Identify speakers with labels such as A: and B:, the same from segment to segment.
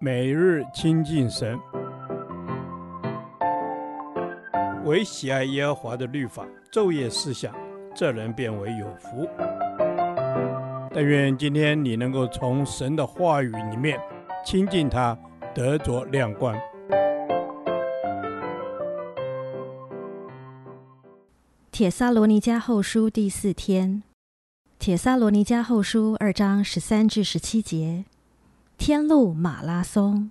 A: 每日亲近神，唯喜爱耶和华的律法，昼夜思想，这人便为有福。但愿今天你能够从神的话语里面亲近他，得着亮光。
B: 帖撒罗尼迦后书第四天，帖撒罗尼迦后书二章十三至十七节。天路马拉松，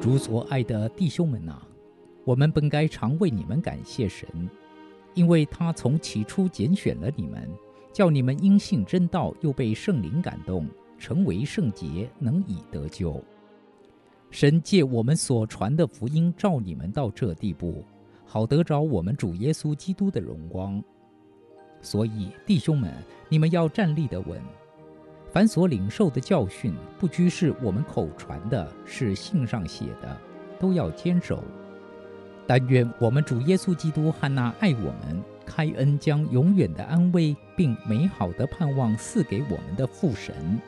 C: 主所爱的弟兄们啊，我们本该常为你们感谢神，因为他从起初拣选了你们，叫你们因信真道，又被圣灵感动，成为圣洁，能以得救。神借我们所传的福音，召你们到这地步，好得着我们主耶稣基督的荣光。所以弟兄们，你们要站立得稳。凡所领受的教训，不拘是我们口传的，是信上写的，都要坚守。但愿我们主耶稣基督和那爱我们、开恩将永远的安慰并美好的盼望赐给我们的父神。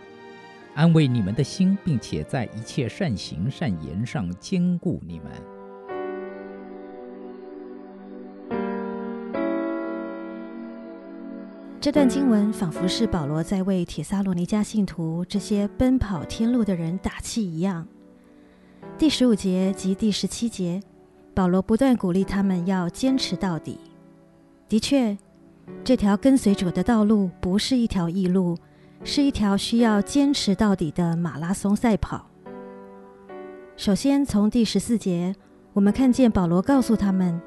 C: 安慰你们的心，并且在一切善行善言上坚固你们。
B: 这段经文仿佛是保罗在为帖撒罗尼迦信徒这些奔跑天路的人打气一样。第十五节及第十七节，保罗不断鼓励他们要坚持到底。的确，这条跟随者的道路不是一条易路。是一条需要坚持到底的马拉松赛跑。首先，从第十四节，我们看见保罗告诉他们，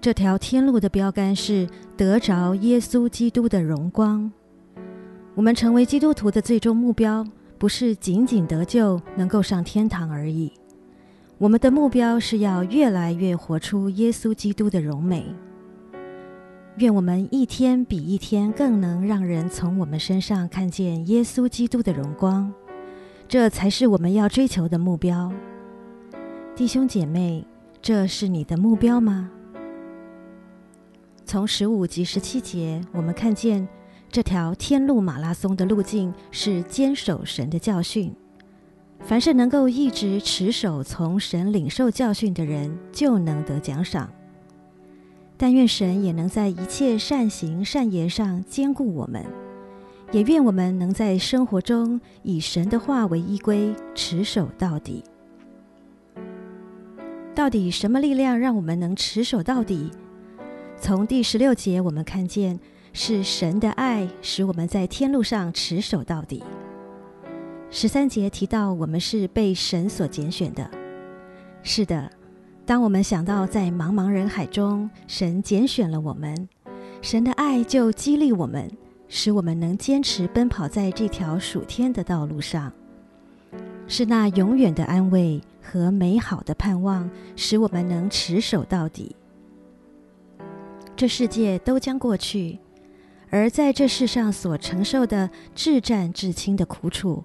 B: 这条天路的标杆是得着耶稣基督的荣光。我们成为基督徒的最终目标，不是仅仅得救，能够上天堂而已。我们的目标是要越来越活出耶稣基督的荣美。愿我们一天比一天更能让人从我们身上看见耶稣基督的荣光，这才是我们要追求的目标。弟兄姐妹，这是你的目标吗？从十五及十七节，我们看见这条天路马拉松的路径是坚守神的教训。凡是能够一直持守从神领受教训的人，就能得奖赏。但愿神也能在一切善行善言上坚固我们，也愿我们能在生活中以神的话为依归，持守到底。到底什么力量让我们能持守到底？从第十六节我们看见，是神的爱使我们在天路上持守到底。十三节提到我们是被神所拣选的，是的。当我们想到在茫茫人海中，神拣选了我们，神的爱就激励我们，使我们能坚持奔跑在这条属天的道路上。是那永远的安慰和美好的盼望，使我们能持守到底。这世界都将过去，而在这世上所承受的至战至轻的苦楚，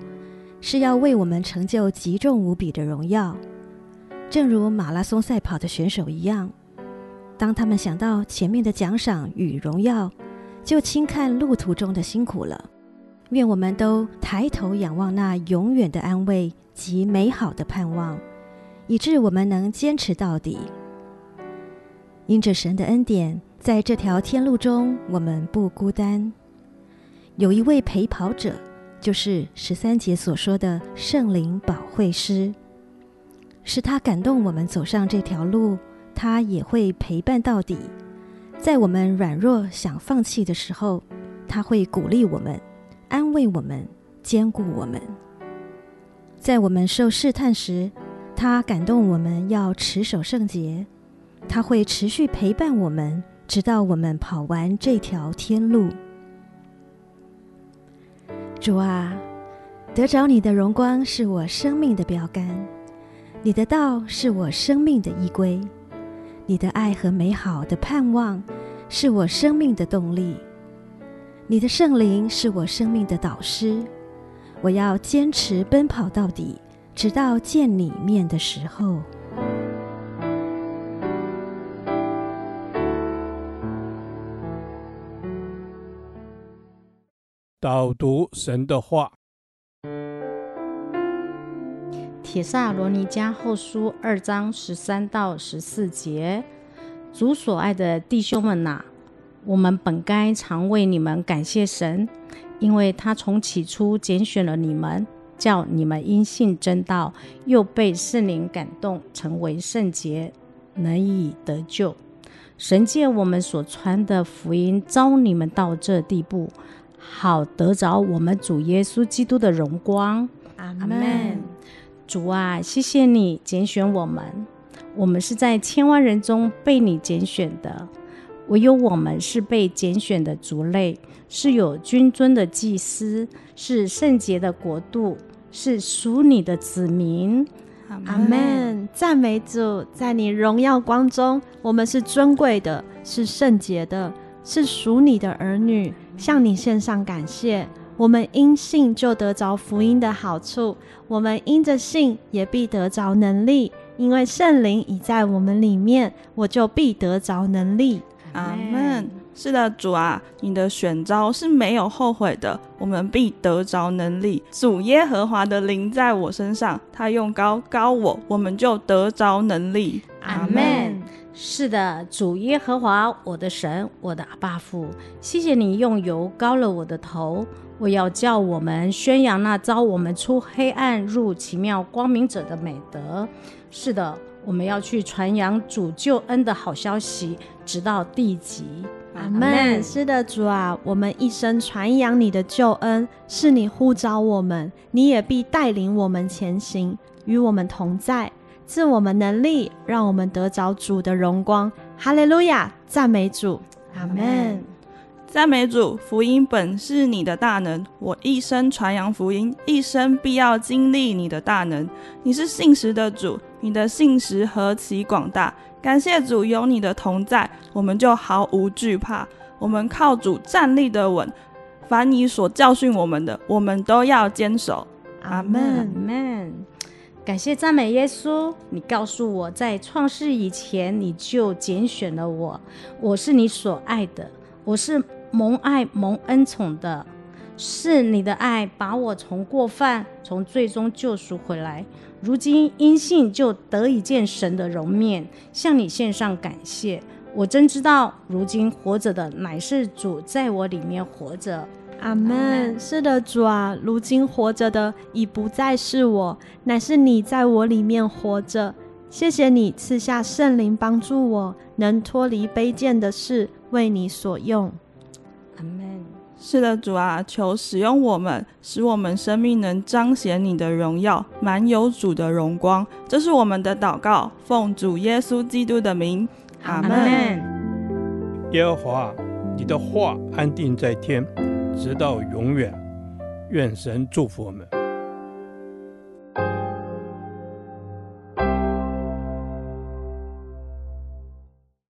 B: 是要为我们成就极重无比的荣耀。正如马拉松赛跑的选手一样，当他们想到前面的奖赏与荣耀，就轻看路途中的辛苦了。愿我们都抬头仰望那永远的安慰及美好的盼望，以致我们能坚持到底。因着神的恩典，在这条天路中，我们不孤单。有一位陪跑者，就是十三节所说的圣灵保惠师。是他感动我们走上这条路，他也会陪伴到底。在我们软弱想放弃的时候，他会鼓励我们、安慰我们、坚固我们。在我们受试探时，他感动我们要持守圣洁，他会持续陪伴我们，直到我们跑完这条天路。主啊，得着你的荣光是我生命的标杆。你的道是我生命的依归你的爱和美好的盼望是我生命的动力你的圣灵是我生命的导师我要坚持奔跑到底直到见你面的时候。
A: 导读神的话。
D: 帖撒罗尼迦后书》二章十三到十四节，主所爱的弟兄们呐，我们本该常为你们感谢神，因为他从起初拣选了你们，叫你们因信真道，又被圣灵感动，成为圣洁，能以得救。神借我们所传的福音，招你们到这地步。好得着我们主耶稣基督的荣光，阿门。主啊，谢谢你拣选我们，我们是在千万人中被你拣选的，唯有我们是被拣选的族类，是有君尊的祭司，是圣洁的国度，是属你的子民，
E: 阿门。赞美主，在你荣耀光中，我们是尊贵的，是圣洁的，是属你的儿女。向你献上感谢，我们因信就得着福音的好处，我们因着信也必得着能力，因为圣灵已在我们里面，我就必得着能力。
F: 阿门。是的，主啊，你的选召是没有后悔的，我们必得着能力。主耶和华的灵在我身上，他用高高我，我们就得着能力。
D: 阿门。是的，主耶和华，我的神，我的阿爸父，谢谢你用油膏了我的头。我要叫我们宣扬那招我们出黑暗入奇妙光明者的美德。是的，我们要去传扬主救恩的好消息，直到地极。
E: 阿门。是的，主啊，我们一生传扬你的救恩，是你呼召我们，你也必带领我们前行，与我们同在。赐我们能力，让我们得着主的荣光。哈利路亚，赞美主，阿门。
F: 赞美主，福音本是你的大能，我一生传扬福音，一生必要经历你的大能。你是信实的主，你的信实何其广大！感谢主有你的同在，我们就毫无惧怕。我们靠主站立的稳，凡你所教训我们的，我们都要坚守。阿门，
D: 阿门。感谢赞美耶稣，你告诉我在创世以前你就拣选了我，我是你所爱的，我是蒙爱蒙恩宠的，是你的爱把我从过犯从罪中救赎回来，如今因信就得以见神的容面，向你献上感谢。我真知道，如今活着的乃是主在我里面活着。
E: 阿门。是的，主啊，如今活着的已不再是我，乃是你在我里面活着。谢谢你赐下圣灵帮助我，能脱离卑贱的事，为你所用。
D: 阿门。
F: 是的，主啊，求使用我们，使我们生命能彰显你的荣耀，满有主的荣光。这是我们的祷告，奉主耶稣基督的名。阿门。
A: 耶和华，你的话安定在天。直到永远，愿神祝福我们。